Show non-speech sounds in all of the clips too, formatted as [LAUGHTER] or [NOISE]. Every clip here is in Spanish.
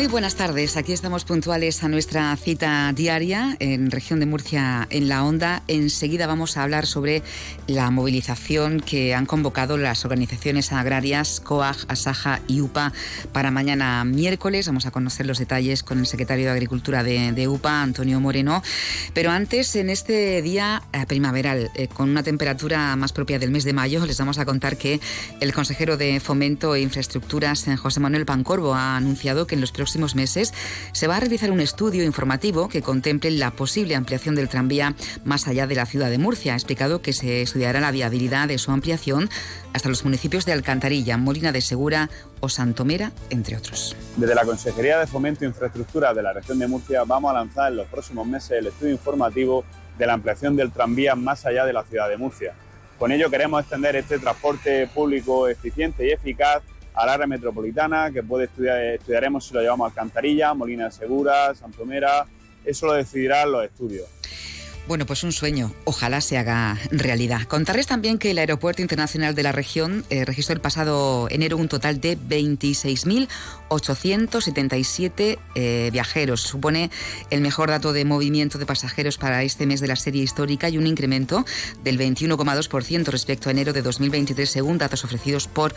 Muy buenas tardes. Aquí estamos puntuales a nuestra cita diaria en región de Murcia en la Onda. Enseguida vamos a hablar sobre la movilización que han convocado las organizaciones agrarias COAG, ASAJA y UPA para mañana miércoles. Vamos a conocer los detalles con el secretario de Agricultura de, UPA, Antonio Moreno. Pero antes, en este día eh, primaveral, eh, con una temperatura más propia del mes de mayo, les vamos a contar que el consejero de Fomento e Infraestructuras, José Manuel Pancorbo, ha anunciado que en los próximos próximos meses se va a realizar un estudio informativo que contemple la posible ampliación del tranvía más allá de la ciudad de Murcia. Ha explicado que se estudiará la viabilidad de su ampliación hasta los municipios de Alcantarilla, Molina de Segura o Santomera, entre otros. Desde la Consejería de Fomento e Infraestructura de la región de Murcia vamos a lanzar en los próximos meses el estudio informativo de la ampliación del tranvía más allá de la ciudad de Murcia. Con ello queremos extender este transporte público eficiente y eficaz al área metropolitana, que puede estudiar, estudiaremos si lo llevamos a Alcantarilla, Molina Segura, Santomera, eso lo decidirán los estudios. Bueno, pues un sueño. Ojalá se haga realidad. Contarles también que el Aeropuerto Internacional de la región eh, registró el pasado enero un total de 26.877 eh, viajeros. Supone el mejor dato de movimiento de pasajeros para este mes de la serie histórica y un incremento del 21,2% respecto a enero de 2023, según datos ofrecidos por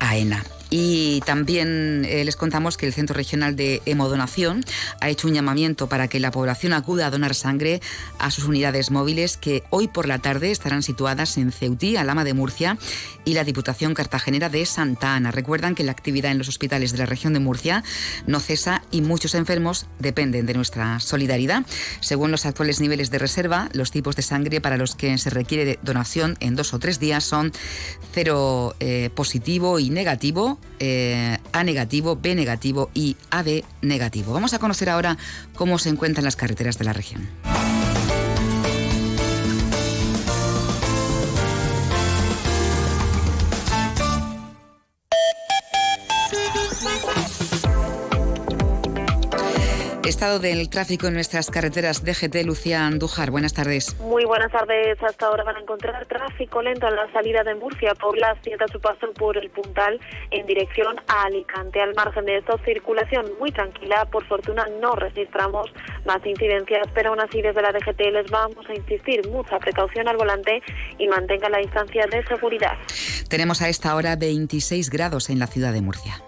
AENA. Y también eh, les contamos que el Centro Regional de Hemodonación ha hecho un llamamiento para que la población acuda a donar sangre a sus unidades móviles que hoy por la tarde estarán situadas en Ceutí, Alama de Murcia y la Diputación Cartagenera de Santa Ana. Recuerdan que la actividad en los hospitales de la región de Murcia no cesa y muchos enfermos dependen de nuestra solidaridad. Según los actuales niveles de reserva, los tipos de sangre para los que se requiere donación en dos o tres días son cero eh, positivo y negativo eh, a negativo, B negativo y AB negativo. Vamos a conocer ahora cómo se encuentran las carreteras de la región. Estado del tráfico en nuestras carreteras DGT, Lucía Andújar. Buenas tardes. Muy buenas tardes. Hasta ahora van a encontrar tráfico lento en la salida de Murcia por las 7 a su paso por el Puntal en dirección a Alicante. Al margen de esto, circulación muy tranquila. Por fortuna no registramos más incidencias, pero aún así desde la DGT les vamos a insistir mucha precaución al volante y mantenga la distancia de seguridad. Tenemos a esta hora 26 grados en la ciudad de Murcia.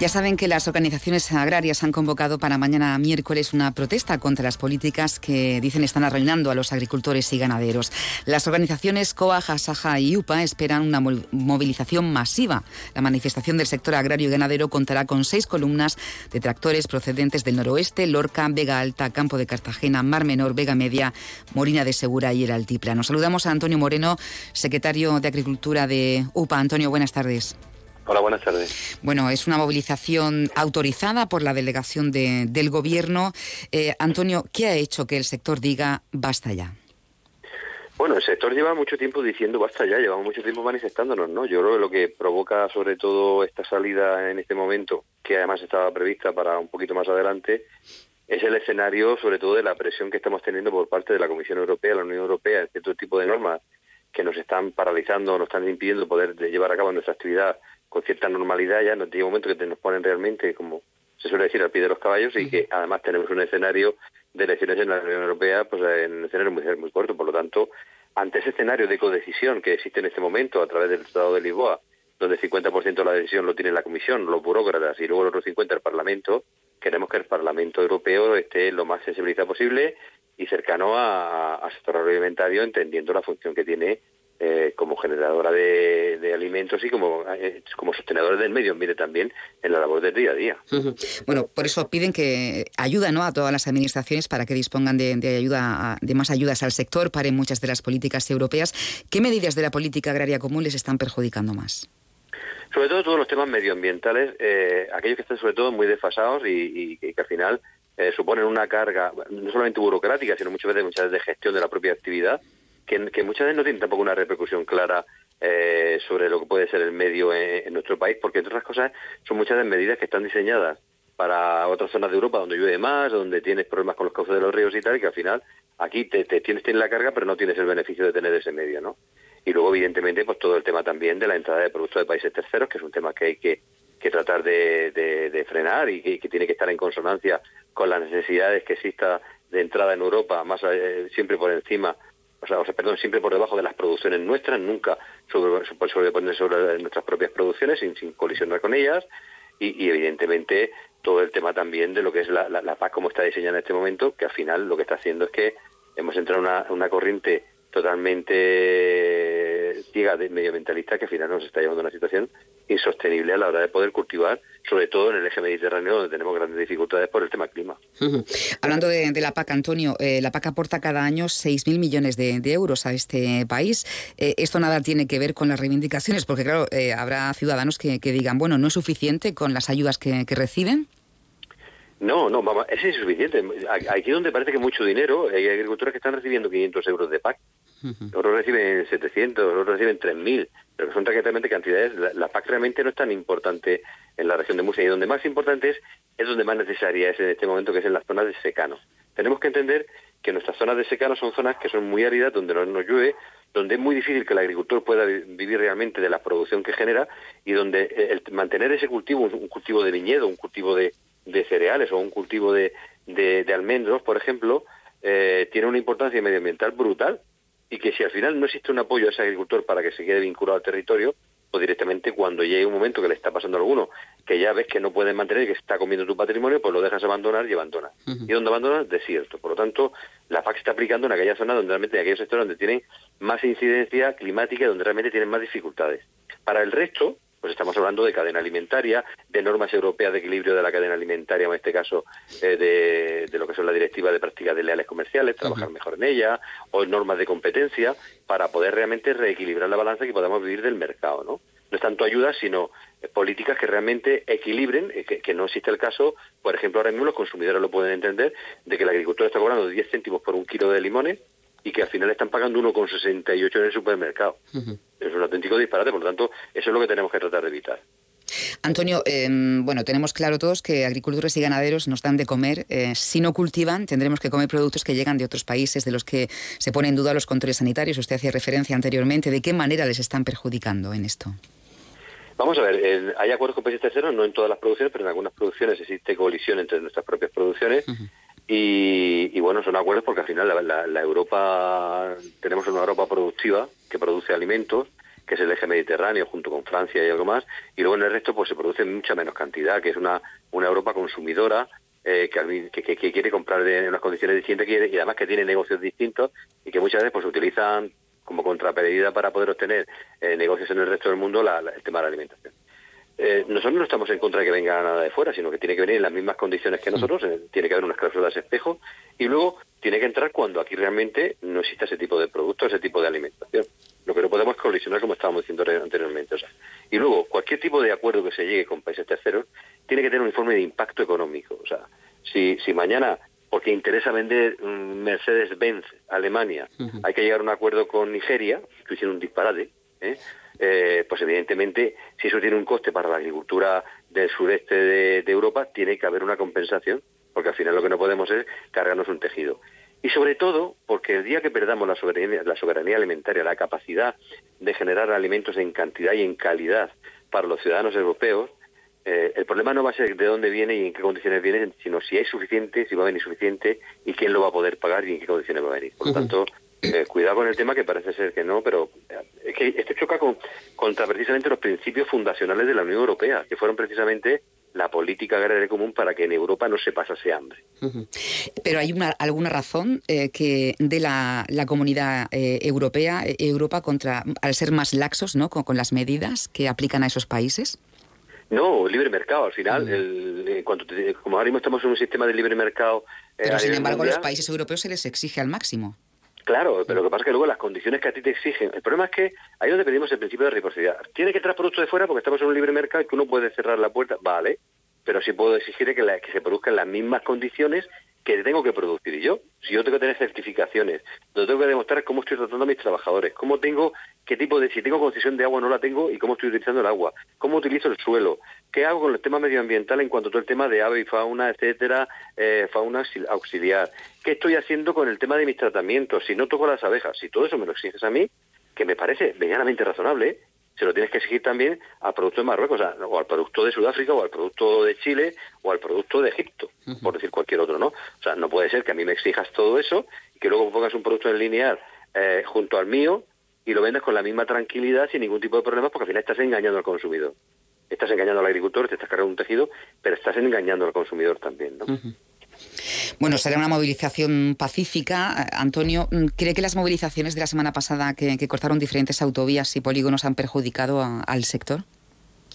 Ya saben que las organizaciones agrarias han convocado para mañana miércoles una protesta contra las políticas que dicen están arruinando a los agricultores y ganaderos. Las organizaciones COAJA, SAJA y UPA esperan una movilización masiva. La manifestación del sector agrario y ganadero contará con seis columnas de tractores procedentes del noroeste, Lorca, Vega Alta, Campo de Cartagena, Mar Menor, Vega Media, Morina de Segura y el Altiplano. Saludamos a Antonio Moreno, secretario de Agricultura de UPA. Antonio, buenas tardes. Hola, buenas tardes. Bueno, es una movilización autorizada por la delegación del Gobierno. Eh, Antonio, ¿qué ha hecho que el sector diga basta ya? Bueno, el sector lleva mucho tiempo diciendo basta ya, llevamos mucho tiempo manifestándonos, ¿no? Yo creo que lo que provoca sobre todo esta salida en este momento, que además estaba prevista para un poquito más adelante, es el escenario sobre todo de la presión que estamos teniendo por parte de la Comisión Europea, la Unión Europea, en cierto tipo de normas que nos están paralizando, nos están impidiendo poder llevar a cabo nuestra actividad con cierta normalidad ya, no tiene momento que nos ponen realmente, como se suele decir, al pie de los caballos y que además tenemos un escenario de elecciones en la Unión Europea, pues en un escenario muy, muy corto. Por lo tanto, ante ese escenario de codecisión que existe en este momento a través del Tratado de Lisboa, donde el 50% de la decisión lo tiene la Comisión, los burócratas, y luego el otro 50% el Parlamento, queremos que el Parlamento Europeo esté lo más sensibilizado posible y cercano a, a sector agroalimentario, entendiendo la función que tiene eh, como generadora de, alimentos y como, eh, como sostenedores del medio ambiente también en la labor del día a día. Bueno, por eso piden que ayuda ¿no? a todas las administraciones para que dispongan de, ayuda, de más ayudas al sector, para muchas de las políticas europeas. ¿Qué medidas de la política agraria común les están perjudicando más? Sobre todo todos los temas medioambientales, eh, aquellos que están sobre todo muy desfasados y, que al final suponen una carga no solamente burocrática, sino muchas veces, muchas veces de gestión de la propia actividad que, muchas veces no tienen tampoco una repercusión clara eh, sobre lo que puede ser el medio en, nuestro país, porque entre otras cosas son muchas de medidas que están diseñadas para otras zonas de Europa donde llueve más, donde tienes problemas con los cauces de los ríos y tal, y que al final aquí te, tienes, tienes la carga, pero no tienes el beneficio de tener ese medio, ¿no? Y luego, evidentemente, pues todo el tema también de la entrada de productos de países terceros, que es un tema que hay que, tratar de, frenar y que, tiene que estar en consonancia con las necesidades que exista de entrada en Europa, más eh, siempre por encima o sea, o sea, perdón, siempre por debajo de las producciones nuestras, nunca sobre, sobreponer sobre nuestras propias producciones sin, colisionar con ellas y, evidentemente todo el tema también de lo que es la, la, paz como está diseñada en este momento, que al final lo que está haciendo es que hemos entrado en una, una corriente totalmente ciega de medioambientalista que al final nos está llevando a una situación insostenible a la hora de poder cultivar, sobre todo en el eje mediterráneo donde tenemos grandes dificultades por el tema clima. Hablando de, la PAC, Antonio, eh, la PAC aporta cada año 6.000 millones de, euros a este país. Eh, esto nada tiene que ver con las reivindicaciones, porque claro, eh, habrá ciudadanos que, digan, bueno, ¿no es suficiente con las ayudas que, reciben? No, no, es insuficiente. Aquí donde parece que mucho dinero, hay agricultores que están recibiendo 500 euros de PAC otros reciben 700, otros reciben 3.000, pero son realmente cantidades. La, PAC realmente no es tan importante en la región de Murcia y donde más importante es, es donde más necesaria es en este momento, que es en las zonas de secano. Tenemos que entender que nuestras zonas de secano son zonas que son muy áridas, donde no nos llueve, donde es muy difícil que el agricultor pueda vivir realmente de la producción que genera y donde el mantener ese cultivo, un cultivo de viñedo, un cultivo de, cereales o un cultivo de, de, almendros, por ejemplo, eh, tiene una importancia medioambiental brutal y que si al final no existe un apoyo a ese agricultor para que se quede vinculado al territorio, pues directamente cuando llegue un momento que le está pasando a alguno, que ya ves que no puedes mantener, que está comiendo tu patrimonio, pues lo dejas abandonar y abandonas. ¿Y donde abandonas? Desierto. Por lo tanto, la PAC se está aplicando en aquella zona donde realmente, en aquellos sectores donde tienen más incidencia climática y donde realmente tienen más dificultades. Para el resto, pues estamos hablando de cadena alimentaria, de normas europeas de equilibrio de la cadena alimentaria, en este caso eh, de, lo que son la directiva de prácticas de leales comerciales, trabajar mejor en ella, o normas de competencia, para poder realmente reequilibrar la balanza y que podamos vivir del mercado, ¿no? No es tanto ayuda, sino eh, políticas que realmente equilibren, eh, que, que, no existe el caso, por ejemplo, ahora mismo los consumidores lo pueden entender, de que el agricultor está cobrando 10 céntimos por un kilo de limones y que al final están pagando 1,68 en el supermercado. Es un auténtico disparate, por lo tanto, eso es lo que tenemos que tratar de evitar. Antonio, em, bueno, tenemos claro todos que agricultores y ganaderos nos dan de comer. Eh, si no cultivan, tendremos que comer productos que llegan de otros países, de los que se ponen en duda los controles sanitarios. Usted hacía referencia anteriormente. ¿De qué manera les están perjudicando en esto? Vamos a ver, hay acuerdos con países terceros, no en todas las producciones, pero en algunas producciones existe colisión entre nuestras propias producciones. Y, bueno, son acuerdos porque al final la, Europa, tenemos una Europa productiva que produce alimentos, que es el eje mediterráneo junto con Francia y algo más, y luego en el resto pues se produce mucha menos cantidad, que es una, una Europa consumidora eh, que, que, quiere comprar en unas condiciones distintas y además que tiene negocios distintos y que muchas veces pues utilizan como contrapedida para poder obtener eh, negocios en el resto del mundo el tema de la alimentación. Eh, nosotros no estamos en contra de que venga nada de fuera, sino que tiene que venir en las mismas condiciones que nosotros, eh, tiene que haber unas cláusulas de espejo y luego tiene que entrar cuando aquí realmente no exista ese tipo de producto, ese tipo de alimentación. Lo que no podemos es colisionar como estábamos diciendo anteriormente. O sea, y luego, cualquier tipo de acuerdo que se llegue con países terceros tiene que tener un informe de impacto económico. O sea, si, si mañana, porque interesa vender Mercedes-Benz a Alemania, hay que llegar a un acuerdo con Nigeria, que hicieron un disparate, ¿eh? Eh, pues evidentemente, si eso tiene un coste para la agricultura del sureste de, Europa, tiene que haber una compensación, porque al final lo que no podemos es cargarnos un tejido. Y sobre todo, porque el día que perdamos la soberanía, la soberanía alimentaria, la capacidad de generar alimentos en cantidad y en calidad para los ciudadanos europeos, eh, el problema no va a ser de dónde viene y en qué condiciones viene, sino si hay suficiente, si va a venir suficiente y quién lo va a poder pagar y en qué condiciones va a venir. Por lo tanto, eh, cuidado con el tema que parece ser que no, pero eh, es que esto choca con, contra precisamente los principios fundacionales de la Unión Europea, que fueron precisamente la política agraria común para que en Europa no se pasase hambre. Pero hay una, alguna razón eh, que de la, comunidad eh, europea, eh, Europa, contra al ser más laxos ¿no? con, las medidas que aplican a esos países. No, libre mercado. Al final, el, como ahora mismo estamos en un sistema de libre mercado. Pero sin embargo, a los países europeos se les exige al máximo. Claro, pero lo que pasa es que luego las condiciones que a ti te exigen. El problema es que ahí donde pedimos el principio de reciprocidad. Tiene que entrar producto de fuera porque estamos en un libre mercado y que uno puede cerrar la puerta. Vale, pero sí puedo exigir que, la, que se produzcan las mismas condiciones que tengo que producir yo. Si yo tengo que tener certificaciones, lo tengo que demostrar cómo estoy tratando a mis trabajadores, cómo tengo, qué tipo de, si tengo concesión de agua o no la tengo y cómo estoy utilizando el agua, cómo utilizo el suelo, qué hago con el tema medioambiental en cuanto a todo el tema de ave y fauna, etcétera, eh, fauna auxiliar, qué estoy haciendo con el tema de mis tratamientos, si no toco las abejas, si todo eso me lo exiges a mí, que me parece medianamente razonable, se lo tienes que exigir también al producto de Marruecos, o, al producto de Sudáfrica, o al producto de Chile, o al producto de Egipto, por decir cualquier otro, ¿no? O sea, no puede ser que a mí me exijas todo eso y que luego pongas un producto en lineal eh, junto al mío y lo vendas con la misma tranquilidad sin ningún tipo de problemas porque al final estás engañando al consumidor. Estás engañando al agricultor, te estás cargando un tejido, pero estás engañando al consumidor también, ¿no? Bueno, será una movilización pacífica. Antonio, ¿cree que las movilizaciones de la semana pasada que, cortaron diferentes autovías y polígonos han perjudicado al sector?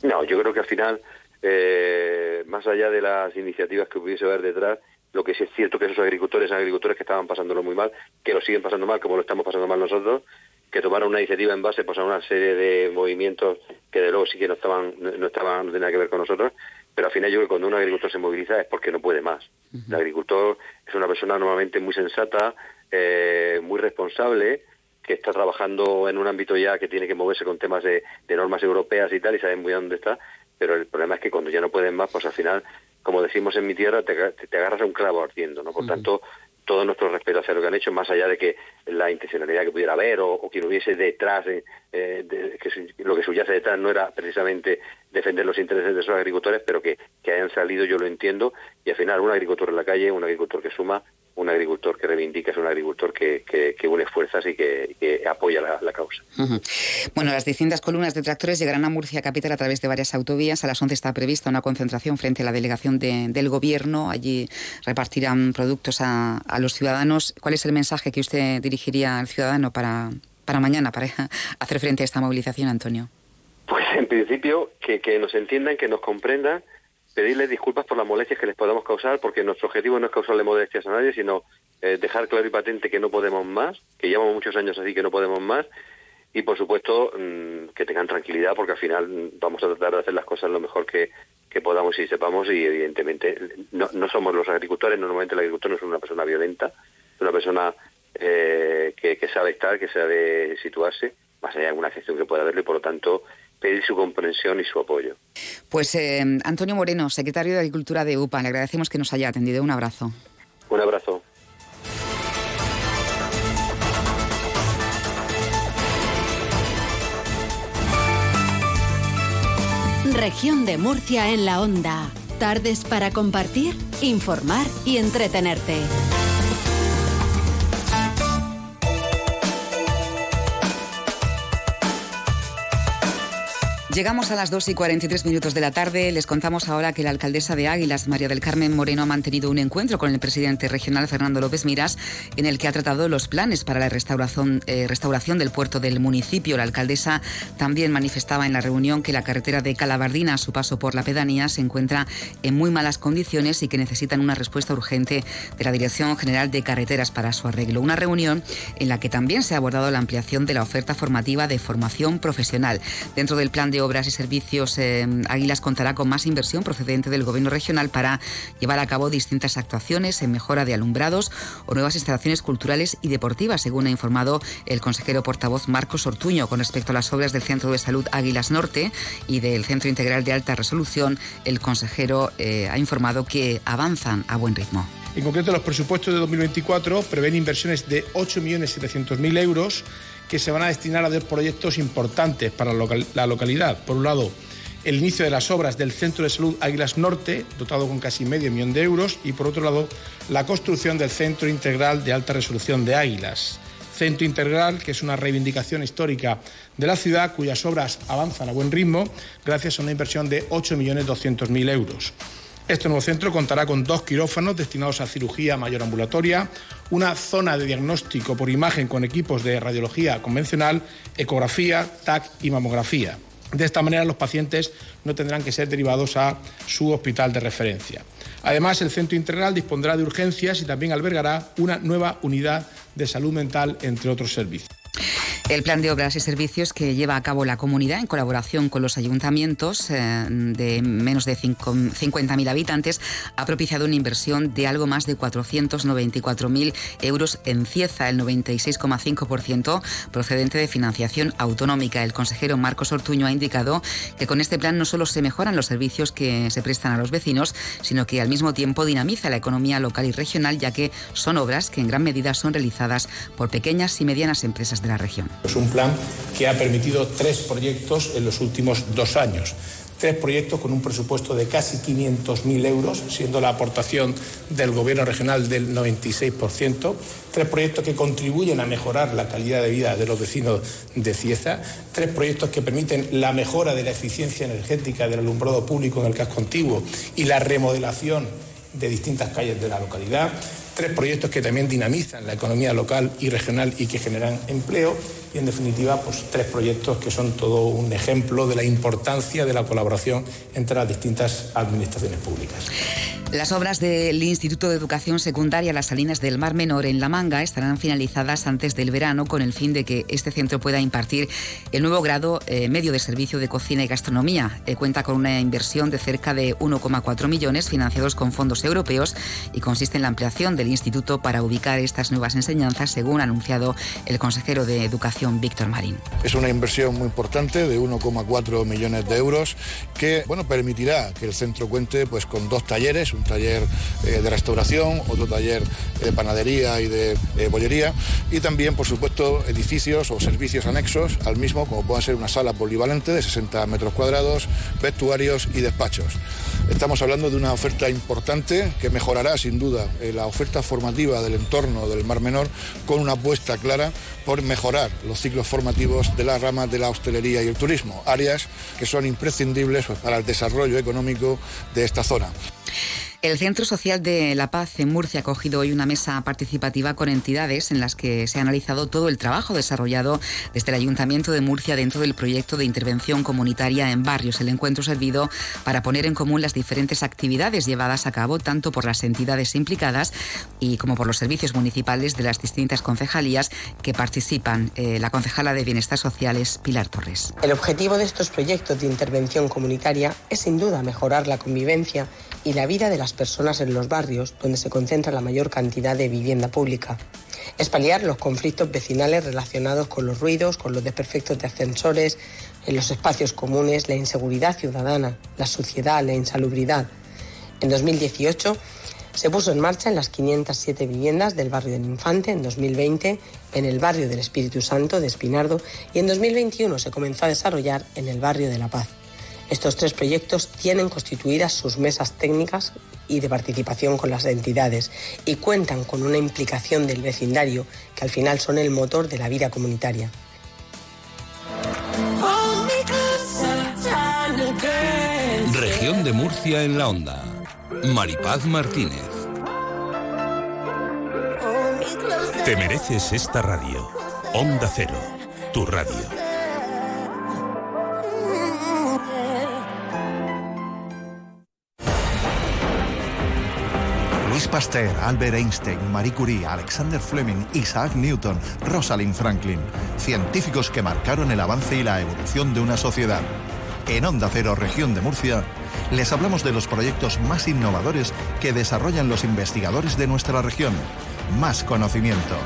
No, yo creo que al final, eh, más allá de las iniciativas que hubiese haber detrás, lo que sí es cierto que esos agricultores son agricultores que estaban pasándolo muy mal, que lo siguen pasando mal como lo estamos pasando mal nosotros, que tomaron una iniciativa en base pues, a una serie de movimientos que de luego sí que no estaban, no estaban, no tenían que ver con nosotros, pero al final yo creo que cuando un agricultor se moviliza es porque no puede más. El agricultor es una persona normalmente muy sensata, eh, muy responsable, que está trabajando en un ámbito ya que tiene que moverse con temas de, normas europeas y tal, y sabe muy bien dónde está, pero el problema es que cuando ya no pueden más, pues al final, como decimos en mi tierra, te, te agarras a un clavo ardiendo, ¿no? Por tanto, todo nuestro respeto hacia lo que han hecho, más allá de que la intencionalidad que pudiera haber o, o quien hubiese detrás, eh, de, que lo que subyace detrás no era precisamente defender los intereses de esos agricultores, pero que, que hayan salido yo lo entiendo y al final un agricultor en la calle, un agricultor que suma, un agricultor que reivindica, es un agricultor que, que, une fuerzas y que, apoya la, causa. Bueno, las distintas columnas de tractores llegarán a Murcia Capital a través de varias autovías. A las 11 está prevista una concentración frente a la delegación del Gobierno. Allí repartirán productos a, los ciudadanos. ¿Cuál es el mensaje que usted dirigiría al ciudadano para, para mañana, para [LAUGHS] hacer frente a esta movilización, Antonio? Pues en principio que, que nos entiendan, que nos comprendan pedirles disculpas por las molestias que les podamos causar, porque nuestro objetivo no es causarle molestias a nadie, sino eh, dejar claro y patente que no podemos más, que llevamos muchos años así que no podemos más, y por supuesto mm, que tengan tranquilidad, porque al final mm, vamos a tratar de hacer las cosas lo mejor que, podamos y sepamos, y evidentemente no, no somos los agricultores, normalmente el agricultor no es una persona violenta, es una persona eh, que, que sabe estar, que sabe situarse, más allá de alguna gestión que pueda haberle, y por lo tanto pedir su comprensión y su apoyo. Pues eh, Antonio Moreno, secretario de Agricultura de UPA, le agradecemos que nos haya atendido. Un abrazo. Un abrazo. Región de Murcia en la onda. Tardes para compartir, informar y entretenerte. Llegamos a las 2 y 43 minutos de la tarde. Les contamos ahora que la alcaldesa de Águilas, María del Carmen Moreno, ha mantenido un encuentro con el presidente regional, Fernando López Miras, en el que ha tratado los planes para la restauración, eh, restauración del puerto del municipio. La alcaldesa también manifestaba en la reunión que la carretera de Calabardina, a su paso por la pedanía, se encuentra en muy malas condiciones y que necesitan una respuesta urgente de la Dirección General de Carreteras para su arreglo. Una reunión en la que también se ha abordado la ampliación de la oferta formativa de formación profesional. Dentro del plan de Obras y Servicios eh, Águilas contará con más inversión procedente del Gobierno regional para llevar a cabo distintas actuaciones en mejora de alumbrados o nuevas instalaciones culturales y deportivas, según ha informado el consejero portavoz Marcos Ortuño. Con respecto a las obras del Centro de Salud Águilas Norte y del Centro Integral de Alta Resolución, el consejero eh, ha informado que avanzan a buen ritmo. En concreto, los presupuestos de 2024 prevén inversiones de 8.700.000 euros que se van a destinar a dos proyectos importantes para la localidad. Por un lado, el inicio de las obras del Centro de Salud Águilas Norte, dotado con casi medio millón de euros, y por otro lado, la construcción del Centro Integral de Alta Resolución de Águilas. Centro Integral, que es una reivindicación histórica de la ciudad, cuyas obras avanzan a buen ritmo gracias a una inversión de 8.200.000 euros. Este nuevo centro contará con dos quirófanos destinados a cirugía mayor ambulatoria, una zona de diagnóstico por imagen con equipos de radiología convencional, ecografía, TAC y mamografía. De esta manera los pacientes no tendrán que ser derivados a su hospital de referencia. Además, el centro integral dispondrá de urgencias y también albergará una nueva unidad de salud mental, entre otros servicios. El plan de obras y servicios que lleva a cabo la comunidad en colaboración con los ayuntamientos eh, de menos de 50.000 habitantes ha propiciado una inversión de algo más de 494.000 euros en Cieza, el 96,5% procedente de financiación autonómica. El consejero Marcos Ortuño ha indicado que con este plan no solo se mejoran los servicios que se prestan a los vecinos, sino que al mismo tiempo dinamiza la economía local y regional, ya que son obras que en gran medida son realizadas por pequeñas y medianas empresas de la región. Es un plan que ha permitido tres proyectos en los últimos dos años. Tres proyectos con un presupuesto de casi 500.000 euros, siendo la aportación del Gobierno regional del 96%. Tres proyectos que contribuyen a mejorar la calidad de vida de los vecinos de Cieza. Tres proyectos que permiten la mejora de la eficiencia energética del alumbrado público en el casco antiguo y la remodelación de distintas calles de la localidad tres proyectos que también dinamizan la economía local y regional y que generan empleo y en definitiva pues tres proyectos que son todo un ejemplo de la importancia de la colaboración entre las distintas administraciones públicas. Las obras del Instituto de Educación Secundaria Las Salinas del Mar Menor en La Manga estarán finalizadas antes del verano con el fin de que este centro pueda impartir el nuevo grado eh, medio de servicio de cocina y gastronomía. Eh, cuenta con una inversión de cerca de 1,4 millones financiados con fondos europeos y consiste en la ampliación del instituto para ubicar estas nuevas enseñanzas, según ha anunciado el consejero de Educación Víctor Marín. Es una inversión muy importante de 1,4 millones de euros que bueno, permitirá que el centro cuente pues, con dos talleres, un taller eh, de restauración, otro taller de panadería y de eh, bollería y también, por supuesto, edificios o servicios anexos al mismo, como pueda ser una sala polivalente de 60 metros cuadrados, vestuarios y despachos. Estamos hablando de una oferta importante que mejorará sin duda eh, la oferta formativa del entorno del Mar Menor con una apuesta clara por mejorar los ciclos formativos de las ramas de la hostelería y el turismo, áreas que son imprescindibles para el desarrollo económico de esta zona. El Centro Social de la Paz en Murcia ha acogido hoy una mesa participativa con entidades en las que se ha analizado todo el trabajo desarrollado desde el Ayuntamiento de Murcia dentro del proyecto de intervención comunitaria en barrios. El encuentro servido para poner en común las diferentes actividades llevadas a cabo tanto por las entidades implicadas y como por los servicios municipales de las distintas concejalías que participan. Eh, la concejala de Bienestar Social es Pilar Torres. El objetivo de estos proyectos de intervención comunitaria es sin duda mejorar la convivencia y la vida de las personas en los barrios donde se concentra la mayor cantidad de vivienda pública. Es paliar los conflictos vecinales relacionados con los ruidos, con los desperfectos de ascensores, en los espacios comunes, la inseguridad ciudadana, la suciedad, la insalubridad. En 2018 se puso en marcha en las 507 viviendas del barrio del Infante, en 2020 en el barrio del Espíritu Santo de Espinardo y en 2021 se comenzó a desarrollar en el barrio de La Paz. Estos tres proyectos tienen constituidas sus mesas técnicas y de participación con las entidades y cuentan con una implicación del vecindario que al final son el motor de la vida comunitaria. Región de Murcia en la onda. Maripaz Martínez. Te mereces esta radio. Onda Cero, tu radio. Pasteur, Albert Einstein, Marie Curie, Alexander Fleming, Isaac Newton, Rosalind Franklin, científicos que marcaron el avance y la evolución de una sociedad. En Onda Cero, región de Murcia, les hablamos de los proyectos más innovadores que desarrollan los investigadores de nuestra región. Más conocimiento.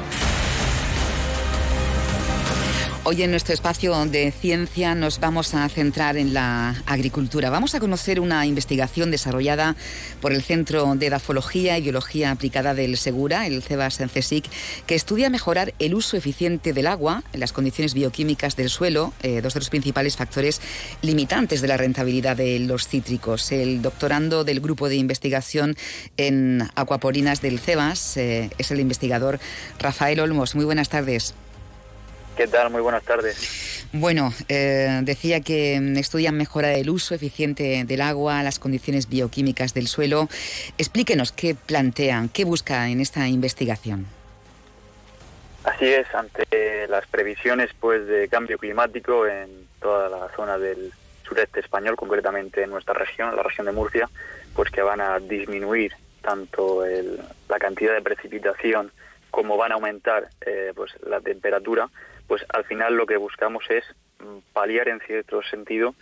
Hoy en nuestro espacio de ciencia nos vamos a centrar en la agricultura. Vamos a conocer una investigación desarrollada por el Centro de Edafología y Biología Aplicada del Segura, el CEBAS en CSIC, que estudia mejorar el uso eficiente del agua las condiciones bioquímicas del suelo, eh, dos de los principales factores limitantes de la rentabilidad de los cítricos. El doctorando del grupo de investigación en acuaporinas del CEBAS eh, es el investigador Rafael Olmos. Muy buenas tardes. ¿Qué tal? Muy buenas tardes. Bueno, eh, decía que mm, estudian mejorar el uso eficiente del agua, las condiciones bioquímicas del suelo. Explíquenos qué plantean, qué busca en esta investigación. Así es, ante las previsiones pues de cambio climático en toda la zona del sureste español, concretamente en nuestra región, la región de Murcia, pues que van a disminuir tanto la cantidad de precipitación como van a aumentar eh, pues la temperatura, pues al final lo que buscamos es mm, paliar en cierto sentido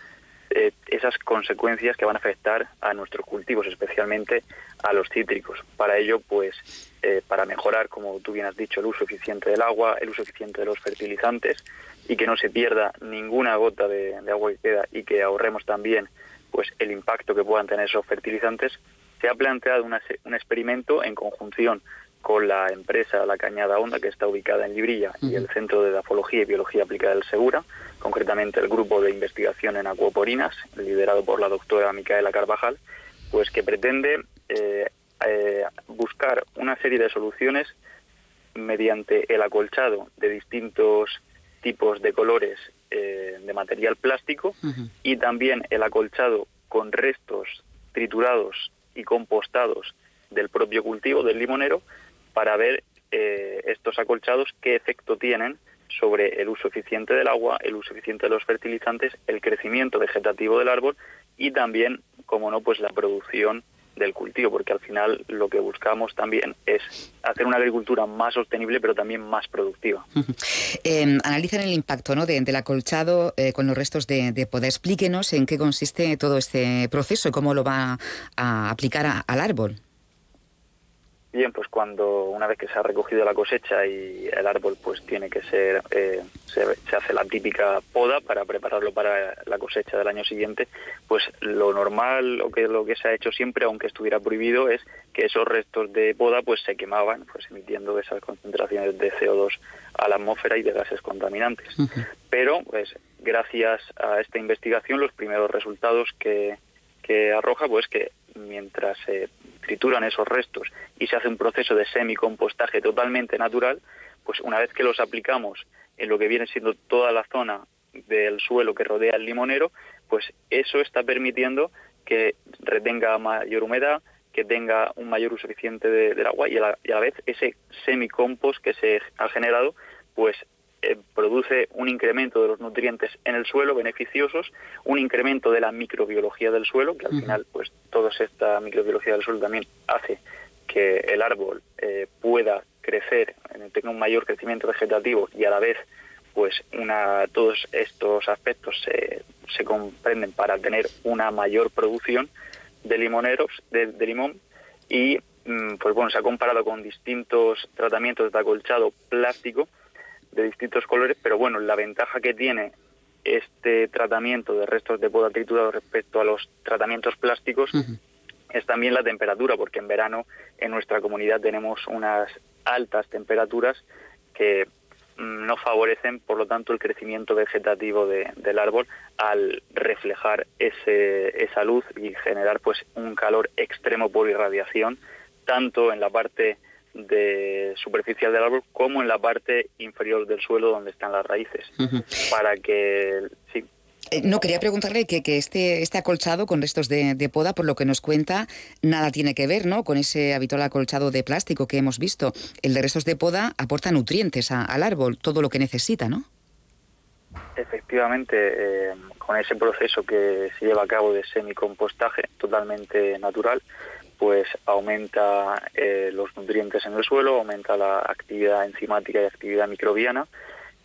eh, esas consecuencias que van a afectar a nuestros cultivos, especialmente a los cítricos. Para ello, pues, eh, para mejorar, como tú bien has dicho, el uso eficiente del agua, el uso eficiente de los fertilizantes y que no se pierda ninguna gota de, agua que queda y que ahorremos también, pues, el impacto que puedan tener esos fertilizantes, se ha planteado un experimento en conjunción con la empresa La Cañada Honda, que está ubicada en Librilla, y el Centro de Dafología y Biología Aplicada del Segura, concretamente el grupo de investigación en acuaporinas, liderado por la doctora Micaela Carvajal, pues que pretende eh, eh, buscar una serie de soluciones mediante el acolchado de distintos tipos de colores eh, de material plástico y también el acolchado con restos triturados y compostados del propio cultivo del limonero para ver eh, estos acolchados qué efecto tienen sobre el uso eficiente del agua, el uso eficiente de los fertilizantes, el crecimiento vegetativo del árbol y también, como no, pues la producción del cultivo, porque al final lo que buscamos también es hacer una agricultura más sostenible, pero también más productiva. [LAUGHS] eh, analizan el impacto ¿no? del acolchado eh, con los restos de, de, poda. Explíquenos en qué consiste todo este proceso y cómo lo va a aplicar al árbol. Bien, pues cuando una vez que se ha recogido la cosecha y el árbol pues tiene que ser, eh, se, hace la típica poda para prepararlo para la cosecha del año siguiente, pues lo normal o que lo que se ha hecho siempre, aunque estuviera prohibido, es que esos restos de poda pues se quemaban, pues emitiendo esas concentraciones de CO2 a la atmósfera y de gases contaminantes. Pero pues gracias a esta investigación los primeros resultados que, que arroja pues que mientras se trituran esos restos y se hace un proceso de semicompostaje totalmente natural, pues una vez que los aplicamos en lo que viene siendo toda la zona del suelo que rodea el limonero, pues eso está permitiendo que retenga mayor humedad, que tenga un mayor uso eficiente del agua y a, la, y a la vez ese semicompost que se ha generado, pues eh, produce un incremento de los nutrientes en el suelo beneficiosos, un incremento de la microbiología del suelo, que al final, pues toda esta microbiología del suelo también hace que el árbol eh, pueda crecer, tenga un mayor crecimiento vegetativo y a la vez pues una, todos estos aspectos se, se comprenden para tener una mayor producción de limoneros, de, de limón, y mm, pues bueno, se ha comparado con distintos tratamientos de acolchado plástico de distintos colores, pero bueno, la ventaja que tiene este tratamiento de restos de poda triturados respecto a los tratamientos plásticos es también la temperatura, porque en verano en nuestra comunidad tenemos unas altas temperaturas que mm, no favorecen, por lo tanto, el crecimiento vegetativo del árbol al reflejar ese, esa luz y generar pues un calor extremo por irradiación, tanto en la parte de superficial del árbol como en la parte inferior del suelo donde están las raíces para que sí eh, no, quería preguntarle que, que este, este acolchado con restos de, de, poda, por lo que nos cuenta, nada tiene que ver ¿no? con ese habitual acolchado de plástico que hemos visto. El de restos de poda aporta nutrientes a, al árbol, todo lo que necesita, ¿no? Efectivamente, eh, con ese proceso que se lleva a cabo de semicompostaje totalmente natural, pues aumenta eh, los nutrientes en el suelo, aumenta la actividad enzimática y actividad microbiana,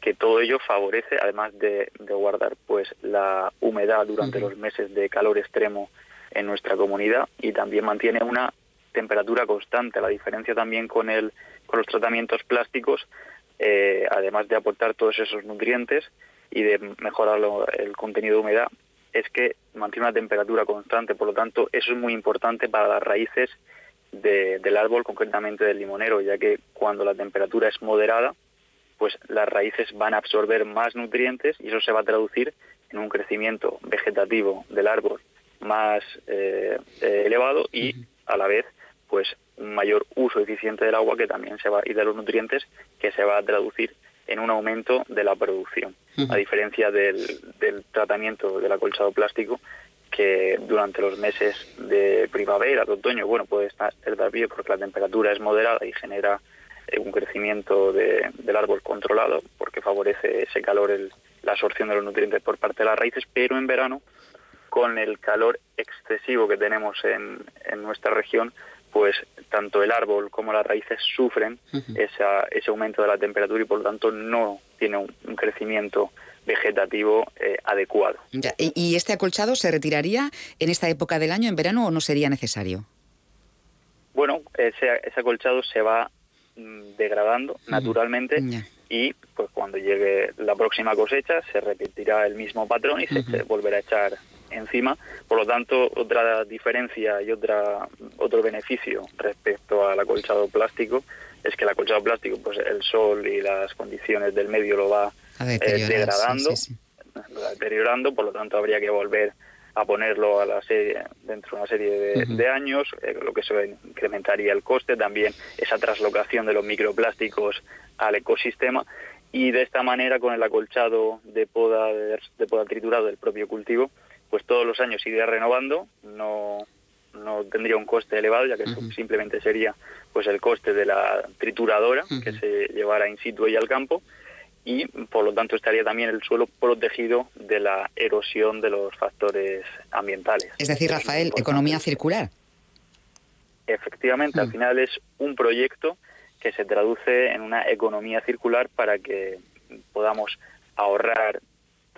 que todo ello favorece, además de, de guardar pues la humedad durante los meses de calor extremo en nuestra comunidad y también mantiene una temperatura constante. La diferencia también con el con los tratamientos plásticos eh, además de aportar todos esos nutrientes y de mejorar el contenido de humedad, es que mantiene una temperatura constante. Por lo tanto, eso es muy importante para las raíces del árbol, concretamente del limonero, ya que cuando la temperatura es moderada, pues las raíces van a absorber más nutrientes y eso se va a traducir en un crecimiento vegetativo del árbol más eh, eh, elevado y a la vez pues un mayor uso eficiente del agua que también se va y de los nutrientes que se va a traducir en un aumento de la producción a diferencia del, del tratamiento del acolchado plástico que durante los meses de primavera, de otoño, bueno, puede estar tardío porque la temperatura es moderada y genera eh, un crecimiento del árbol controlado porque favorece ese calor, el, la absorción de los nutrientes por parte de las raíces, pero en verano, con el calor excesivo que tenemos en, en nuestra región, pues tanto el árbol como las raíces sufren ese aumento de la temperatura y por lo tanto no tiene un, crecimiento vegetativo eh, adecuado. ¿Y este acolchado se retiraría en esta época del año, en verano, o no sería necesario? Bueno, ese, ese acolchado se va mm, degradando naturalmente y pues cuando llegue la próxima cosecha se repetirá el mismo patrón y se, volverá a echar encima. Por lo tanto, otra diferencia y otra otro beneficio respecto al acolchado plástico es que el acolchado plástico, pues el sol y las condiciones del medio lo va eh, degradando, lo va deteriorando, por lo tanto habría que volver a ponerlo a la serie dentro de una serie de, años, eh, lo que se incrementaría el coste, también esa traslocación de los microplásticos al ecosistema y de esta manera con el acolchado de poda de, poda triturado del propio cultivo, pues todos los años iría renovando, no no tendría un coste elevado, ya que simplemente sería pues el coste de la trituradora que se llevara in situ y al campo y por lo tanto estaría también el suelo protegido de la erosión de los factores ambientales. Es decir, Rafael, economía circular. Efectivamente, al mm. final es un proyecto que se traduce en una economía circular para que podamos ahorrar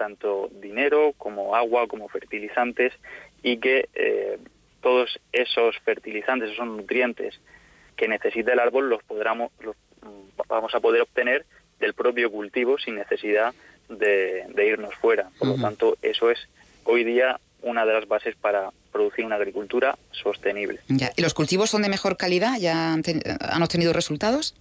tanto dinero como agua, como fertilizantes y que eh, todos esos fertilizantes, esos nutrientes que necesita el árbol los, podamos, los vamos a poder obtener del propio cultivo sin necesidad de, irnos fuera. Por lo tanto, eso es hoy día una de las bases para producir una agricultura sostenible. ¿Y los cultivos son de mejor calidad? ¿Ya han, obtenido resultados?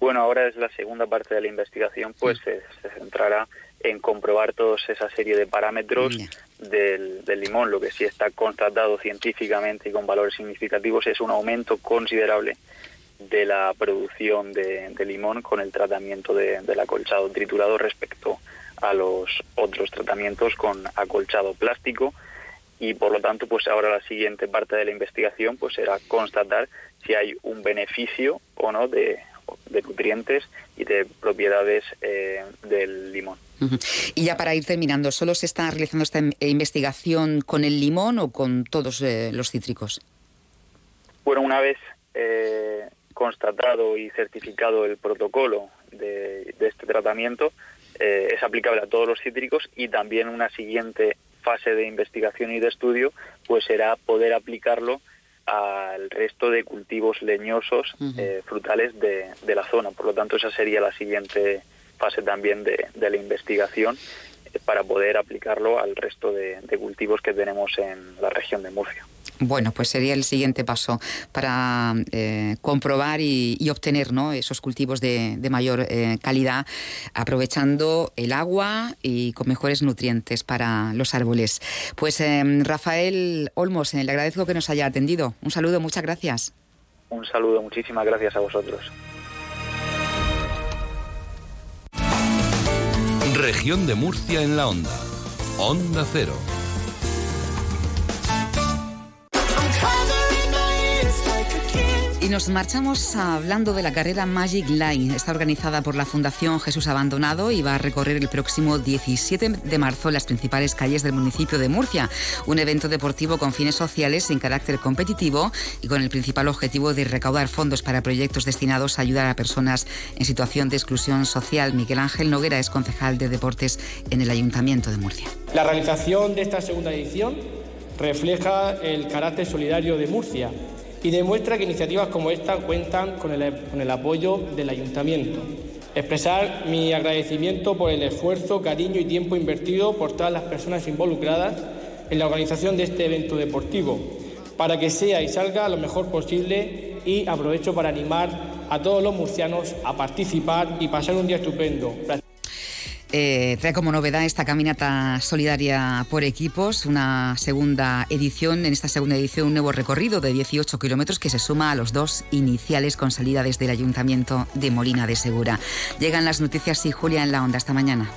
Bueno, ahora es la segunda parte de la investigación, pues se, centrará en comprobar toda esa serie de parámetros del, del, limón. Lo que sí está constatado científicamente y con valores significativos es un aumento considerable de la producción de, limón con el tratamiento de, del acolchado triturado respecto a los otros tratamientos con acolchado plástico y por lo tanto pues ahora la siguiente parte de la investigación pues será constatar si hay un beneficio o no de, nutrientes y de propiedades eh, del limón. Y ya para ir terminando, ¿solo se está realizando esta investigación con el limón o con todos eh, los cítricos? Bueno, una vez eh, constatado y certificado el protocolo de, este tratamiento, eh, es aplicable a todos los cítricos y también una siguiente fase de investigación y de estudio pues será poder aplicarlo al resto de cultivos leñosos eh, frutales de, la zona. Por lo tanto, esa sería la siguiente fase también de, la investigación eh, para poder aplicarlo al resto de cultivos que tenemos en la región de Murcia. Bueno, pues sería el siguiente paso para eh, comprobar y, obtener ¿no? esos cultivos de, mayor eh, calidad, aprovechando el agua y con mejores nutrientes para los árboles. Pues eh, Rafael Olmos, le agradezco que nos haya atendido. Un saludo, muchas gracias. Un saludo, muchísimas gracias a vosotros. Región de Murcia en la onda. Onda Cero. Nos marchamos hablando de la carrera Magic Line. Está organizada por la Fundación Jesús Abandonado y va a recorrer el próximo 17 de marzo las principales calles del municipio de Murcia. Un evento deportivo con fines sociales sin carácter competitivo y con el principal objetivo de recaudar fondos para proyectos destinados a ayudar a personas en situación de exclusión social. Miguel Ángel Noguera es concejal de deportes en el Ayuntamiento de Murcia. La realización de esta segunda edición refleja el carácter solidario de Murcia y demuestra que iniciativas como esta cuentan con el, con el apoyo del Ayuntamiento. Expresar mi agradecimiento por el esfuerzo, cariño y tiempo invertido por todas las personas involucradas en la organización de este evento deportivo, para que sea y salga lo mejor posible y aprovecho para animar a todos los murcianos a participar y pasar un día estupendo. Eh, trae como novedad esta caminata solidaria por equipos, una segunda edición, en esta segunda edición un nuevo recorrido de 18 kilómetros que se suma a los dos iniciales con salida desde el Ayuntamiento de Molina de Segura. Llegan las noticias y Julia en la onda. Hasta mañana.